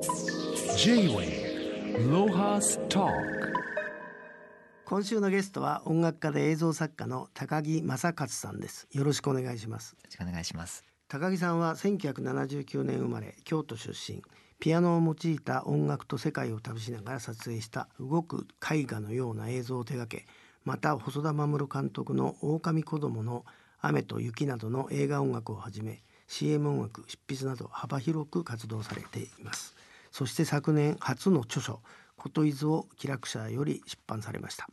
J-Way ロハスト今週のゲストは音楽家で映像作家の高木正勝さんです。よろしくお願いします。よろしくお願いします。高木さんは1979年生まれ京都出身。ピアノを用いた音楽と世界を旅しながら撮影した動く絵画のような映像を手掛けまた細田守監督の「狼子供の雨と雪」などの映画音楽をはじめ CM 音楽執筆など幅広く活動されていますそして昨年初の著書「こといず」を気楽社より出版されました。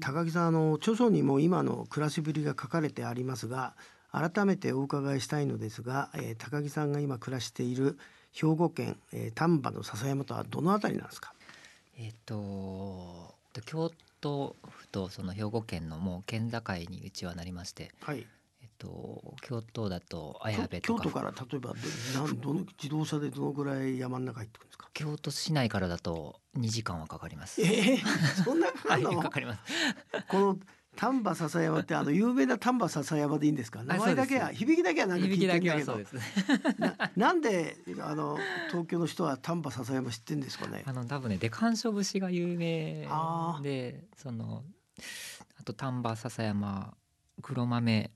高木さんあの著書にも今の暮らしぶりが書かれてありますが改めてお伺いしたいのですが、えー、高木さんが今暮らしている兵庫県、えー、丹波の笹山とはどの辺りなんですか？えっ、と京都府とその兵庫県のもう県境にうちはなりまして、はい、と京都だと綾部京都から例えばどどの自動車でどのぐらい山の中入ってくるんですか？京都市内からだと2時間はかかります。えー、そんなかかるの、はい、かかります。この丹波篠山ってあの有名な丹波篠山でいいんですか？名前だけは響きだけはなんか聞いてんだけどななんであの東京の人は丹波篠山知ってんですかね？あの多分ねデカンショ節が有名でそのあと丹波篠山黒豆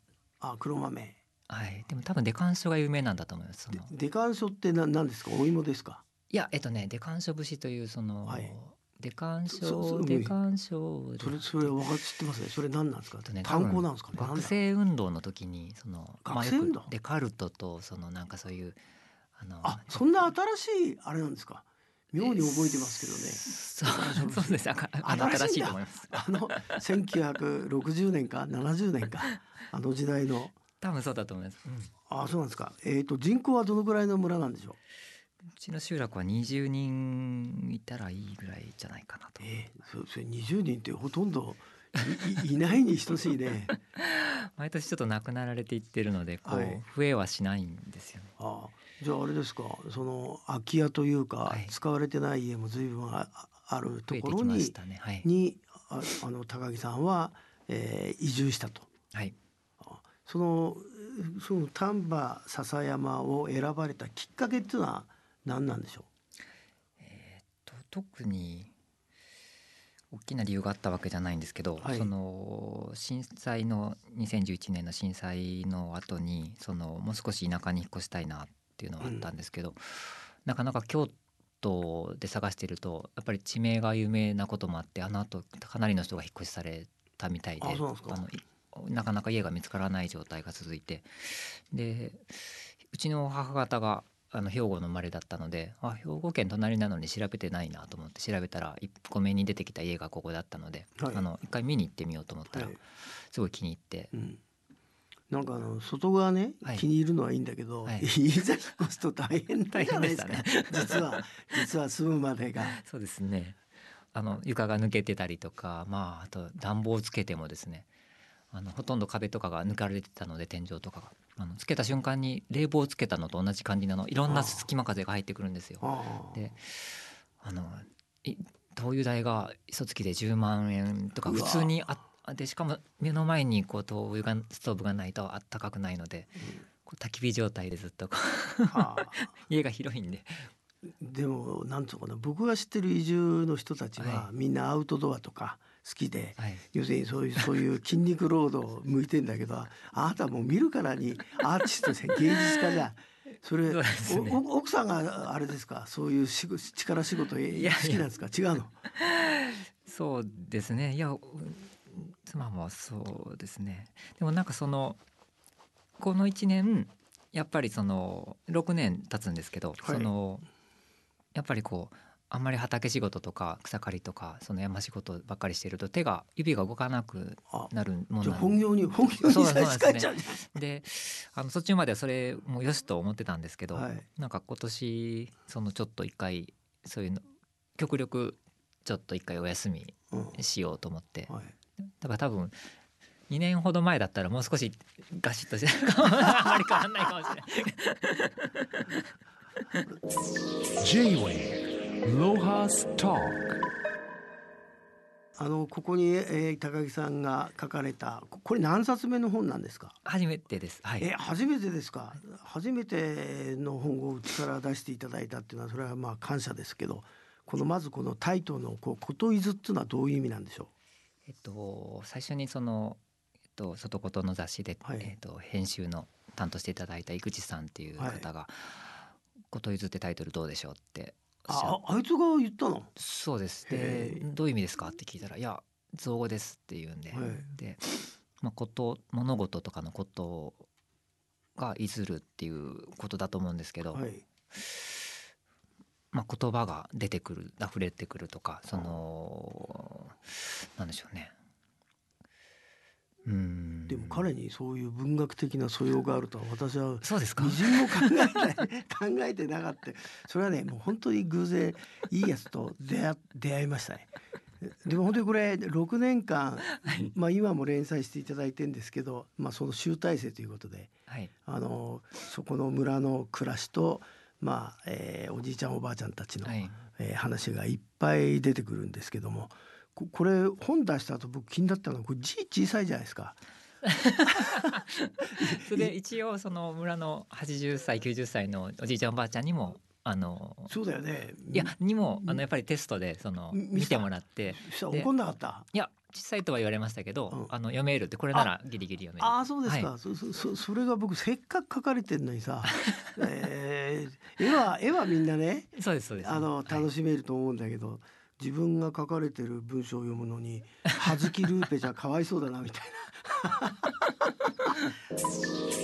あ黒豆。はい。でも多分デカンショが有名なんだと思いますデカンショってな何ですか？お芋ですか？いやえっとねデカンショ節というその、はい。デカンショデカンショそれそれ分かってますね。それ何なんですか、ね、炭鉱なんですかね？学生運動の時にその学生運動、まあ、デカルトとそのなんかそういうあのあそんな新しいあれなんですか？妙に覚えてますけどね。そうそうです。新しいと思います。あの1960年か70年かあの時代の。多分そうだと思います。うん、あそうなんですか。えっ、ー、と人口はどのぐらいの村なんでしょう？うちの集落は20人いたらいいぐらいじゃないかなと。えー、そそれ20人ってほとんどいいないに等しいね。毎年ちょっと亡くなられていってるのでこう、はい、増えはしないんですよね。あじゃああれですか？その空き家というか、はい、使われてない家も随分ああるところに、ね。はい、にああの高木さんは、えー、移住したと。はい、そのその丹波篠山を選ばれたきっかけっていうのは何なんでしょう？えっと特に大きな理由があったわけじゃないんですけど、はい、その震災の2011年の震災の後にそのもう少し田舎に引っ越したいなっていうのはあったんですけど、うん、なかなか京都で探しているとやっぱり地名が有名なこともあってあの後かなりの人が引っ越しされたみたいであのなかなか家が見つからない状態が続いて。でうちの母方があの兵庫の生まれだったのであ兵庫県隣なのに調べてないなと思って調べたら一個目に出てきた家がここだったので、はい、あの一回見に行ってみようと思ったら、はい、すごい気に入って。うんなんかあの外側ね、はい、気に入るのはいいんだけど、はい、いざ引っ越すと大変だじゃないですか、ね、実は実は住むまでが。そうですね。あの床が抜けてたりとかまああと暖房をつけてもですね。あのほとんど壁とかが抜かれてたので天井とかが。あのつけた瞬間に冷房をつけたのと同じ感じなのいろんな隙間風が入ってくるんですよ。であの灯油代が一月で10万円とか普通にあでしかも目の前にこう灯油がストーブがないとあったかくないので、こう焚き火状態でずっと 家が広いんで。でもなんとかな僕が知ってる移住の人たちは、みんなアウトドアとか好きで、はい、要するにそういうそういう筋肉労働向いてんだけどあなたもう見るからにアーティストで 芸術家じゃそれ、ね、奥さんがあれですか？そういうし力仕事好きなんですか？違うの？そうですね。いや妻もそうですね。でもなんかそのこの1年やっぱりその6年経つんですけど、はい、そのやっぱりこうあんまり畑仕事とか草刈りとかその山仕事ばっかりしてると手が指が動かなくなるもんなん本業に本業に差し替えちゃうであの途中まではそれもよしと思ってたんですけど、はい、なんか今年そのちょっと一回そういうの極力ちょっと一回お休みしようと思って、うんはい、だから多分2年ほど前だったらもう少しガシッとしてあんまり変わんないかもしれない。J-Way ロハストークあのここに、えー、高木さんが書かれたこれ何冊目の本なんですか？初めてです。はい。え初めてですか？初めての本をうちから出していただいたっていうのはそれはまあ感謝ですけどこのまずこのタイトルのこうこといずっていうのはどういう意味なんでしょう？えっと最初にそのえっと外ことの雑誌で、はい、えっと編集の担当していただいた井口さんっていう方が、はい、こといずってタイトルどうでしょうってああいつが言ったの？そうです。でどういう意味ですかって聞いたら「いや造語です」って言うんで、で、まあ、こと物事とかのことがいずるっていうことだと思うんですけど、はい、まあ、言葉が出てくる溢れてくるとかそのなんでしょうね。うん。でも彼にそういう文学的な素養があるとは私はそうですか？みじんも考えて考えてなかった。それはねもう本当に偶然いいやつと出会出会いましたね。でも本当にこれ6年間、はい、まあ今も連載していただいてるんですけど、まあ、その集大成ということで、はい、あのそこの村の暮らしと、まあえー、おじいちゃんおばあちゃんたちの、はい、えー、話がいっぱい出てくるんですけどもこれ本出した後僕気になったのはこれ字小さいじゃないですか。それで一応その村の80歳90歳のおじいちゃんおばあちゃんにもあのそうだよね。いやにもあのやっぱりテストでその見てもらって怒んなかった？いや小さいとは言われましたけど、うん、あの読めるってこれならギリギリ読める。ああそうですか、はい、そそそれが僕せっかく書かれてんのにさ、えー、絵は絵はみんなねそうですそうです。あの楽しめると思うんだけど、はい自分が書かれてる文章を読むのに はじきルーペじゃかわいそうだなみたいな。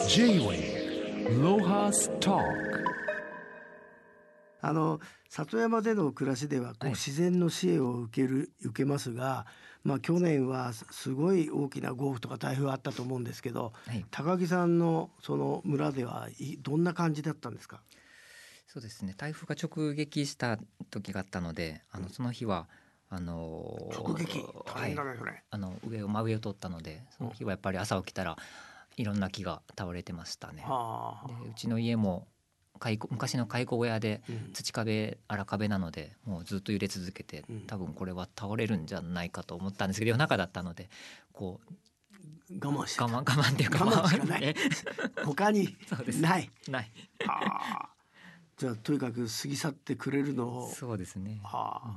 J-Way ロハストークあの里山での暮らしではこう、自然の支援を受ける受けますが、まあ、去年はすごい大きな豪雨とか台風あったと思うんですけど、はい、高木さんのその村ではどんな感じだったんですか？そうですね。台風が直撃した時があったのであのその日はあの直撃？大変だねそれ、はい、あの上を真上を通ったのでその日はやっぱり朝起きたらいろんな木が倒れてましたね。でうちの家も昔の蚕小屋で土壁荒壁なのでもうずっと揺れ続けて多分これは倒れるんじゃないかと思ったんですけど夜中だったのでこう我慢して我慢我慢っていうか我慢しかない。他にない。ないじゃあとにかく過ぎ去ってくれるのを。そうですね、はあ。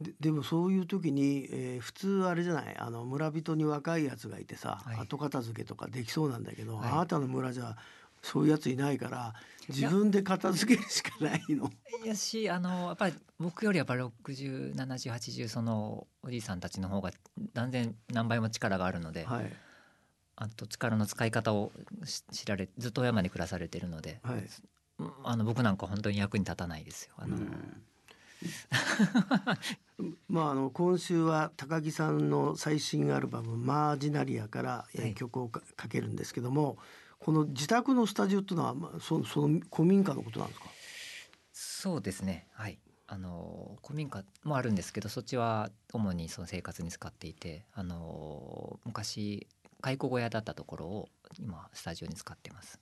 うん、ででもそういう時に、えー、普通あれじゃない？あの村人に若いやつがいてさ、はい、後片付けとかできそうなんだけど、はい、あなたの村じゃそういうやついないから自分で片付けるしかないの。いやしあのやっぱり僕よりやっぱり607080そのおじいさんたちの方が断然何倍も力があるので、はい、あと力の使い方を知られずっと山に暮らされてるので、はい、あの僕なんか本当に役に立たないですよ。あの、まああの今週は高木さんの最新アルバム「マージナリア」から、え曲をかけるんですけどもこの自宅のスタジオっていうのは、まあ、そその古民家のことなんですか？そうですね。はい。あの古民家もあるんですけどそっちは主にその生活に使っていてあの昔蚕小屋だったところを今スタジオに使ってます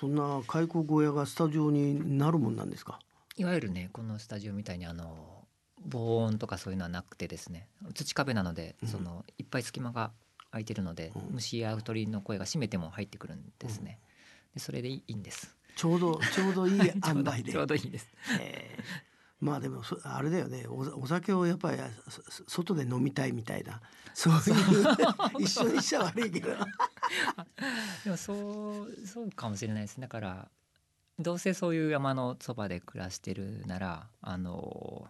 そんな蚕小屋がスタジオになるもんなんですか？いわゆるねこのスタジオみたいにあの防音とかそういうのはなくてですね。土壁なので、そのいっぱい隙間が空いてるので、うん、虫や鳥の声が閉めても入ってくるんですね、うん、でそれでいいんです。ちょうどちょうどいい 塩梅で。ちょうどいいです、えー、まあでもあれだよね。お酒をやっぱり外で飲みたいみたいな。そういう。一緒にしちゃ悪いけどでもそうそうかもしれないですだからどうせそういう山のそばで暮らしてるならあの、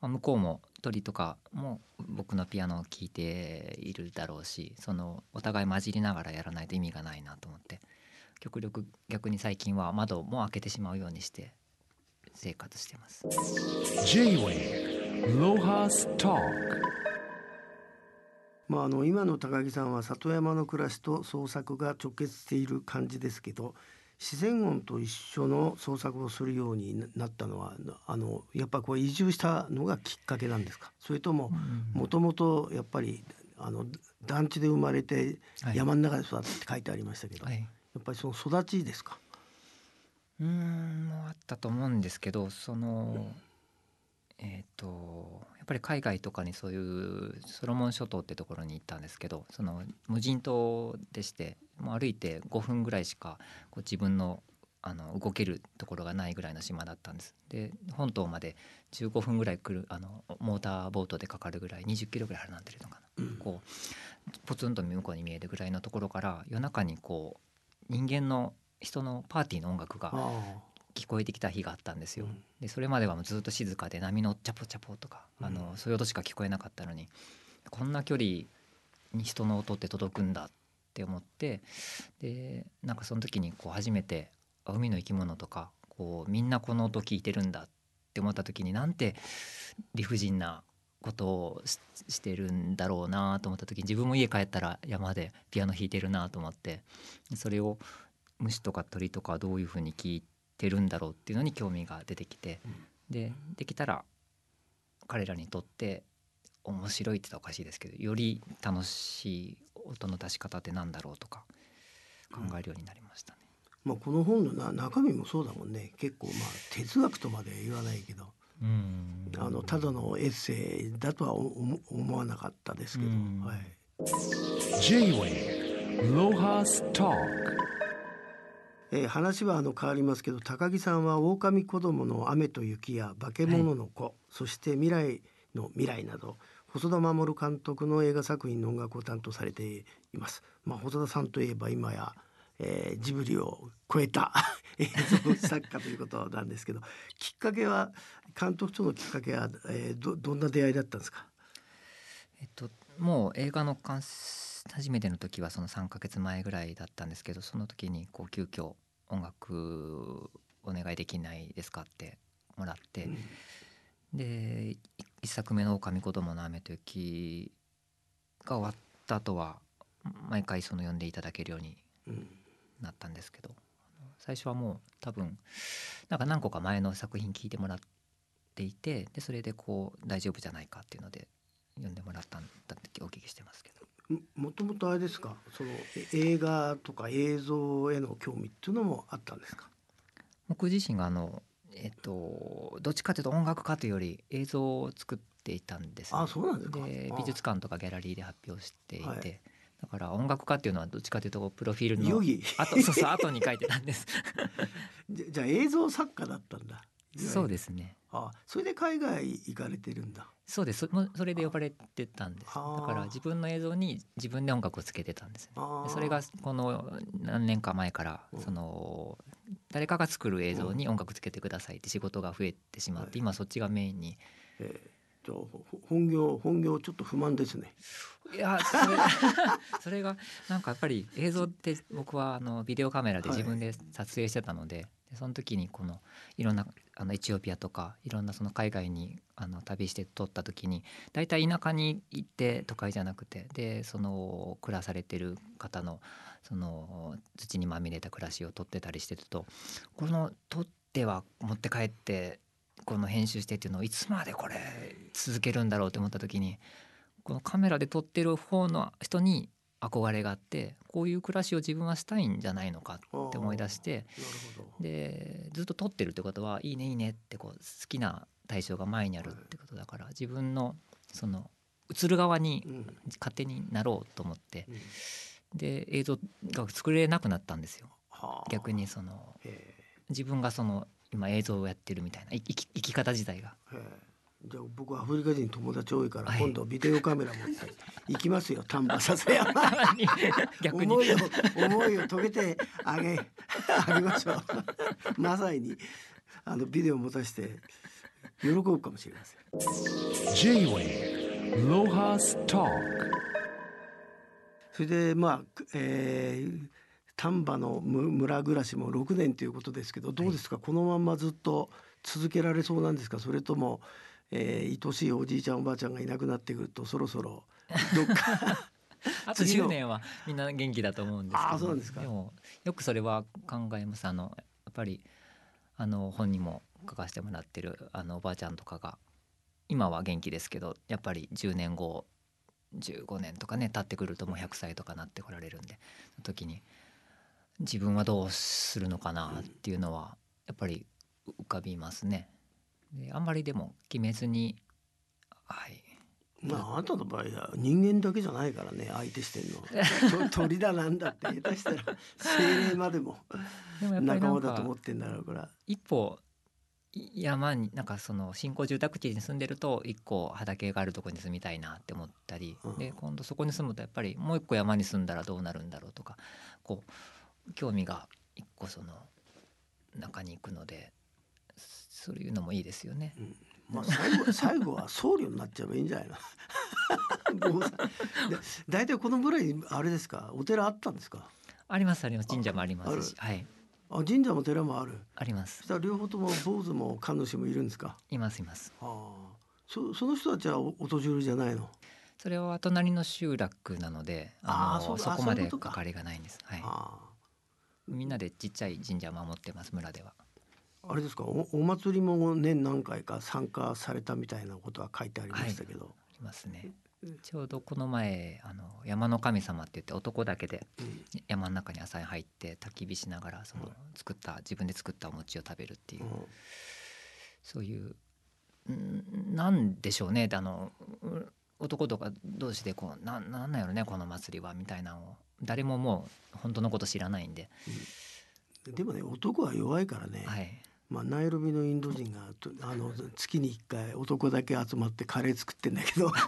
まあ、向こうも鳥とかも僕のピアノを聴いているだろうしそのお互い混じりながらやらないと意味がないなと思って。極力逆に最近は窓も開けてしまうようにして生活してます。まあ、あの今の高木さんは里山の暮らしと創作が直結している感じですけど自然音と一緒の創作をするようになったのはあのやっぱこう移住したのがきっかけなんですか？それとももともとやっぱりあの団地で生まれて山の中で育って書いてありましたけど、はい、やっぱりその育ちですか？うんもあったと思うんですけどそのえっ、ー、とぱり海外とかにそういうソロモン諸島ってところに行ったんですけどその無人島でしてもう歩いて5分ぐらいしかこう自分のあの動けるところがないぐらいの島だったんです。で本島まで15分ぐらい来るあのモーターボートでかかるぐらい20キロぐらい離れてるのかな、うん、こうポツンと向こうに見えるぐらいのところから夜中にこう人間の人のパーティーの音楽が聞こえてきた日があったんですよ。でそれまではもうずっと静かで波のチャポチャポとか、あのそういう音しか聞こえなかったのにこんな距離に人の音って届くんだって思ってでなんかその時にこう初めて海の生き物とかこうみんなこの音聞いてるんだって思った時になんて理不尽なことをしてるんだろうなと思った時に自分も家帰ったら山でピアノ弾いてるなと思ってそれを虫とか鳥とかどういうふうに聞いてるんだろうっていうのに興味が出てきて、でできたら彼らにとって面白いって言ったらおかしいですけどより楽しい音の出し方ってなんだろうとか考えるようになりましたね。まあ、この本のな中身もそうだもんね。結構まあ哲学とまで言わないけど。あのただのエッセイだとは思わなかったですけど、はい、J-Way ロハスターえー、話はあの変わりますけど高木さんは狼子供の雨と雪や化け物の子、はい、そして未来の未来など細田守監督の映画作品の音楽を担当されています。まあ、細田さんといえば今や、えー、ジブリを超えた 映像作家ということなんですけどきっかけは監督とのきっかけは、えー、どどんな出会いだったんですか？えっともう映画の監初めての時はその3ヶ月前ぐらいだったんですけどその時にこう急遽音楽お願いできないですかってもらって、うん、で1作目の「狼子供の雨と雪」が終わった後は毎回その呼んでいただけるようになったんですけど、最初はもう多分なんか何個か前の作品聞いてもらっていてでそれでこう大丈夫じゃないかっていうので呼んでもらったんだってお聞きしてますけど。もともとあれですか？その映画とか映像への興味っていうのもあったんですか？僕自身があのえっとどっちかというと音楽家というより映像を作っていたんです、ね、あそうなんですか？で美術館とかギャラリーで発表していて、はい、だから音楽家っていうのはどっちかというとプロフィールのあとそうそう後に書いてたんです。じゃあ映像作家だったんだ。そうですねあそれで海外行かれてるんだ。そうです。そそれで呼ばれてたんです。だから自分の映像に自分で音楽をつけてたんです、ね、それがこの何年か前からその誰かが作る映像に音楽つけてくださいって仕事が増えてしまって、今そっちがメインに。えー、じゃ本業本業ちょっと不満ですね。いやそれ それがなんかやっぱり映像って僕はあのビデオカメラで自分で撮影してたので、でその時にこのいろんなあのエチオピアとかいろんなその海外にあの旅して撮った時に大体田舎に行って都会じゃなくてでその暮らされてる方のその土にまみれた暮らしを撮ってたりしてるとこの撮っては持って帰ってこの編集してっていうのをいつまでこれ続けるんだろうって思った時にこのカメラで撮ってる方の人に憧れがあってこういう暮らしを自分はしたいんじゃないのかって思い出してでずっと撮ってるってことはいいねいいねってこう好きな対象が前にあるってことだから自分のその映る側に勝手になろうと思って、で映像が作れなくなったんですよ。逆にその自分がその今映像をやってるみたいな生き生き方自体が。じゃあ僕アフリカ人友達多いから、今度ビデオカメラ持って行きますよ 丹波笹山。逆に。思いを思いを遂げてあげあげましょう。まさにあのビデオ持たして喜ぶかもしれません。J-Way ロハスターそれでまあ、えー、丹波の村暮らしも6年ということですけどどうですか、はい、このままずっと続けられそうなんですか？それともえー、愛しいおじいちゃんおばあちゃんがいなくなってくるとそろそろ どっかあと10年はみんな元気だと思うんですけど、あそうなんですか。でもよくそれは考えます。あのやっぱりあの本にも書かせてもらってるあのおばあちゃんとかが今は元気ですけどやっぱり10年後15年とかね経ってくるともう100歳とかなってこられるんでその時に自分はどうするのかなっていうのはやっぱり浮かびますね。であんまりでも決めずにはい。まああなたの場合は人間だけじゃないからね相手してんの。と 鳥だなんだって下手したら精霊までも仲間だと思ってんだろうから。一歩い山になんかその新興住宅地に住んでると一個畑があるところに住みたいなって思ったり、うん。で今度そこに住むとやっぱりもう一個山に住んだらどうなるんだろうとかこう興味が一個その中に行くのでそういうのもいいですよね。まあ最後 最後は僧侶になっちゃえばいいんじゃないの？大体この村にあれですか？お寺あったんですか？ありますあります。神社もありますし。はい。あ神社も寺もある。あります。そしたら両方とも坊主も神主もいるんですか？いますいます。ああ。そその人たちはおお年寄りじゃないの？それは隣の集落なのであのそそこまで関わりがないんです。はい。あみんなでちっちゃい神社を守ってます村では。ああれですか？おお祭りも年何回か参加されたみたいなことは書いてありましたけど、ありますね。ちょうどこの前あの山の神様って言って男だけでうん。山の中に朝に入って焚き火しながらその作った自分で作ったお餅を食べるっていう。うん。そういうんなんでしょうね。あのう男とか同士でこうなんなんなんやろねこの祭りはみたいなのを。誰ももう本当のこと知らないんで、でもね男は弱いからね、はい、まあ、ナイロビのインド人がとあの月に1回男だけ集まってカレー作ってんだけど。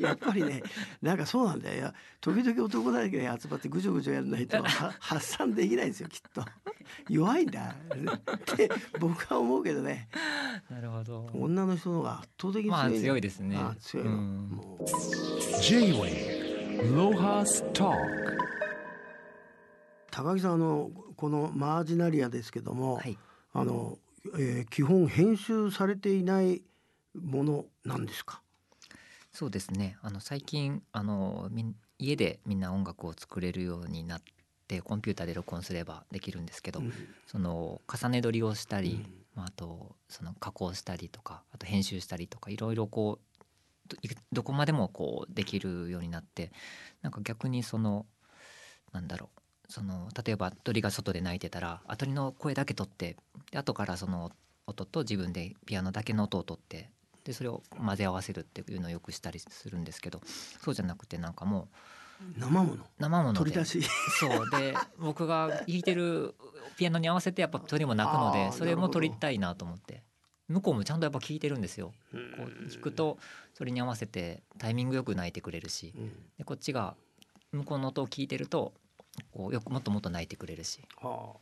やっぱりねなんかそうなんだよ。いや時々男だけ集まってぐちょぐちょやらないとは発散できないんですよきっと。弱いんだ。って僕は思うけどね。なるほど。女の人の方が圧倒的に強いまあ強いですね。あ強いの、うん。もう。J-Wave Lohas Talk 高木さんあのこのマージナリアですけども、はい。あの、えー基本編集されていないものなんですか？そうですね。あの最近あの家でみんな音楽を作れるようになってコンピューターで録音すればできるんですけど、うん。その重ね撮りをしたり、うん。まあ、あとその加工したりとかあと編集したりとかいろいろこうどこまでもこうできるようになってなんか逆にそのなんだろうその例えば鳥が外で鳴いてたらあ鳥の声だけ取ってで後からその音と自分でピアノだけの音を取ってでそれを混ぜ合わせるっていうのをよくしたりするんですけどそうじゃなくてなんかもう生もの。生もので取り出し。そうで僕が弾いてるピアノに合わせてやっぱ鳥も鳴くのでそれも撮りたいなと思って向こうもちゃんとやっぱ聞いてるんですよ。こう弾くとそれに合わせてタイミングよく鳴いてくれるしうん。でこっちが向こうの音を聞いてるとこうよくもっともっと鳴いてくれるしは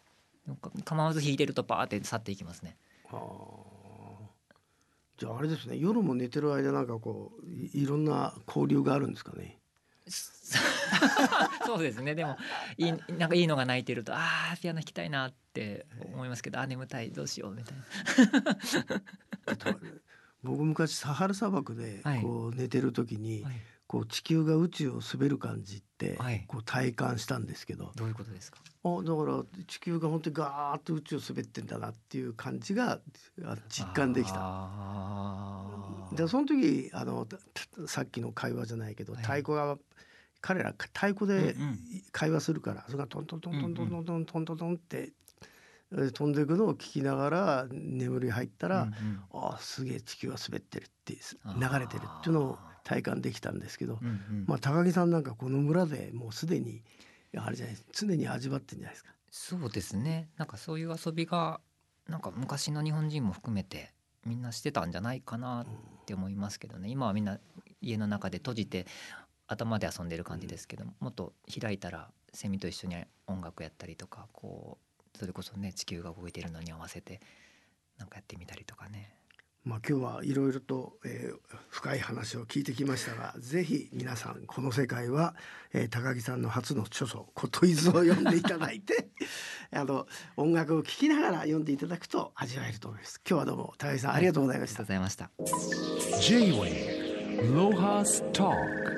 なんか構わず弾いてるとバーって去っていきますね。あ。はあ。じゃああれですね。夜も寝てる間なんかこういいろんな交流があるんですかね？そうですねでもいいなんかいいのが鳴いてるとあーピアノ弾きたいなって思いますけどあー眠たいどうしようみたいな。えっと僕昔サハラ砂漠ではいこう寝てる時に、はいこう地球が宇宙を滑る感じってはい。こう体感したんですけど、どういうことですか？あだから地球が本当にガーッと宇宙を滑ってんだなっていう感じがあ実感できた。あー。でその時あのさっきの会話じゃないけど、はい。太鼓が彼ら太鼓でうんうん。会話するから、それがトントントントントントントントントントンってえー飛んでいくのを聞きながら眠り入ったら、うんうん。ああすげえ地球は滑ってるって流れてるっていうのを体感できたんですけど、うんうん。まあ高木さんなんかこの村でもうすでにあれじゃない常に味わってんじゃないですか。そうですね。なんかそういう遊びがなんか昔の日本人も含めてみんなしてたんじゃないかなって思いますけどね。今はみんな家の中で閉じて頭で遊んでる感じですけどもっと開いたらセミと一緒に音楽やったりとかこうそれこそね地球が動いてるのに合わせてなんかやってみたりとかねまあ、今日はいろいろと、えー深い話を聞いてきましたがぜひ皆さんこの世界は、えー高木さんの初の著書「こといず」を読んでいただいて あの音楽を聴きながら読んでいただくと味わえると思います。今日はどうも高木さんありがとうございましたありがとうご。ざいました。J-Wave Lohas Talk